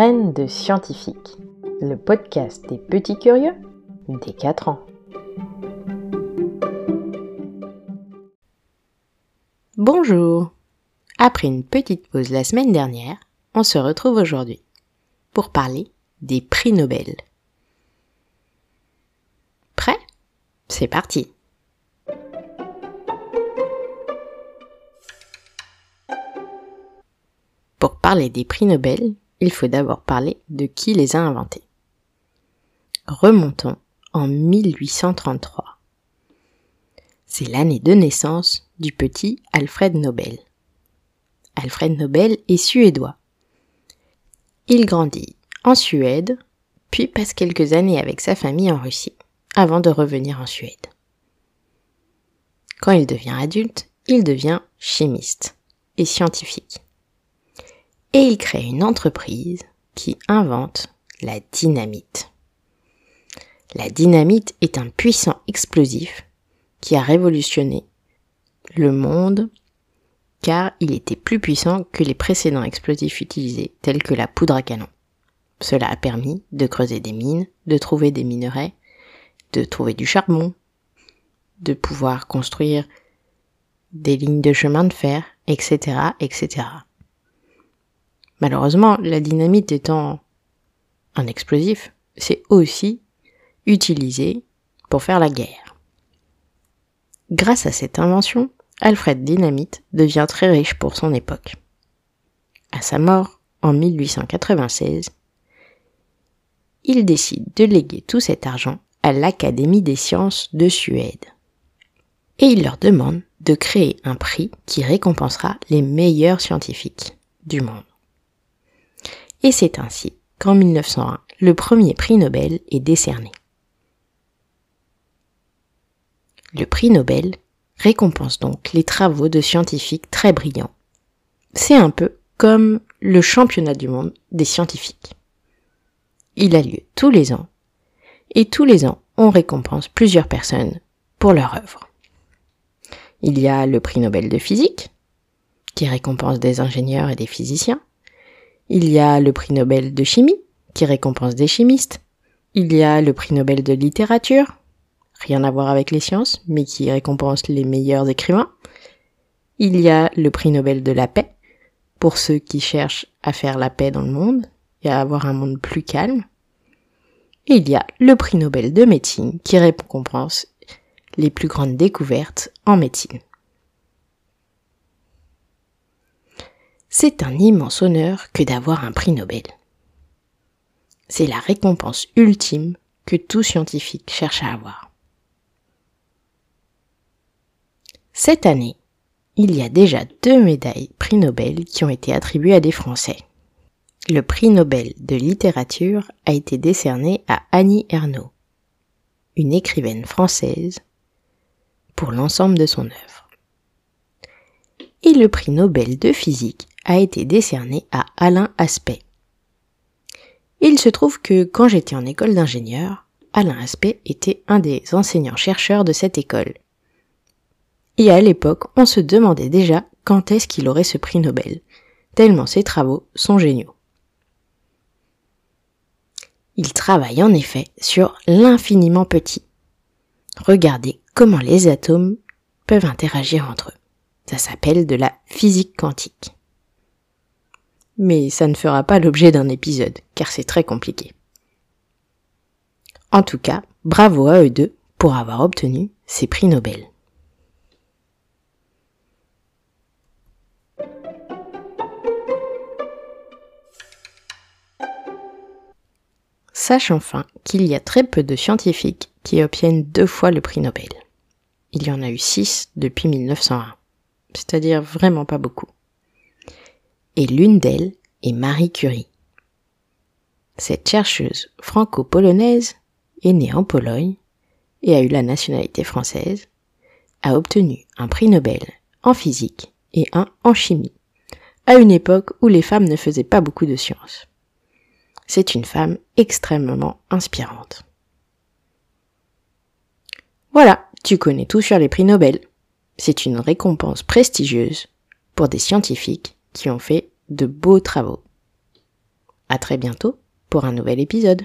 De scientifiques, le podcast des petits curieux des 4 ans. Bonjour Après une petite pause la semaine dernière, on se retrouve aujourd'hui pour parler des prix Nobel. Prêt? C'est parti Pour parler des prix Nobel, il faut d'abord parler de qui les a inventés. Remontons en 1833. C'est l'année de naissance du petit Alfred Nobel. Alfred Nobel est suédois. Il grandit en Suède, puis passe quelques années avec sa famille en Russie, avant de revenir en Suède. Quand il devient adulte, il devient chimiste et scientifique et il crée une entreprise qui invente la dynamite. La dynamite est un puissant explosif qui a révolutionné le monde car il était plus puissant que les précédents explosifs utilisés tels que la poudre à canon. Cela a permis de creuser des mines, de trouver des minerais, de trouver du charbon, de pouvoir construire des lignes de chemin de fer, etc., etc. Malheureusement, la dynamite étant un explosif, c'est aussi utilisé pour faire la guerre. Grâce à cette invention, Alfred Dynamite devient très riche pour son époque. À sa mort, en 1896, il décide de léguer tout cet argent à l'Académie des sciences de Suède. Et il leur demande de créer un prix qui récompensera les meilleurs scientifiques du monde. Et c'est ainsi qu'en 1901, le premier prix Nobel est décerné. Le prix Nobel récompense donc les travaux de scientifiques très brillants. C'est un peu comme le championnat du monde des scientifiques. Il a lieu tous les ans, et tous les ans on récompense plusieurs personnes pour leur œuvre. Il y a le prix Nobel de physique, qui récompense des ingénieurs et des physiciens. Il y a le prix Nobel de chimie, qui récompense des chimistes. Il y a le prix Nobel de littérature, rien à voir avec les sciences, mais qui récompense les meilleurs écrivains. Il y a le prix Nobel de la paix, pour ceux qui cherchent à faire la paix dans le monde et à avoir un monde plus calme. Et il y a le prix Nobel de médecine, qui récompense les plus grandes découvertes en médecine. C'est un immense honneur que d'avoir un prix Nobel. C'est la récompense ultime que tout scientifique cherche à avoir. Cette année, il y a déjà deux médailles prix Nobel qui ont été attribuées à des Français. Le prix Nobel de littérature a été décerné à Annie Ernaux, une écrivaine française, pour l'ensemble de son œuvre. Et le prix Nobel de physique a été décerné à Alain Aspect. Il se trouve que quand j'étais en école d'ingénieur, Alain Aspect était un des enseignants-chercheurs de cette école. Et à l'époque, on se demandait déjà quand est-ce qu'il aurait ce prix Nobel, tellement ses travaux sont géniaux. Il travaille en effet sur l'infiniment petit. Regardez comment les atomes peuvent interagir entre eux. Ça s'appelle de la physique quantique mais ça ne fera pas l'objet d'un épisode, car c'est très compliqué. En tout cas, bravo à eux deux pour avoir obtenu ces prix Nobel. Sache enfin qu'il y a très peu de scientifiques qui obtiennent deux fois le prix Nobel. Il y en a eu six depuis 1901, c'est-à-dire vraiment pas beaucoup et l'une d'elles est Marie Curie. Cette chercheuse franco-polonaise est née en Pologne et a eu la nationalité française, a obtenu un prix Nobel en physique et un en chimie, à une époque où les femmes ne faisaient pas beaucoup de sciences. C'est une femme extrêmement inspirante. Voilà, tu connais tout sur les prix Nobel. C'est une récompense prestigieuse pour des scientifiques qui ont fait de beaux travaux. À très bientôt pour un nouvel épisode.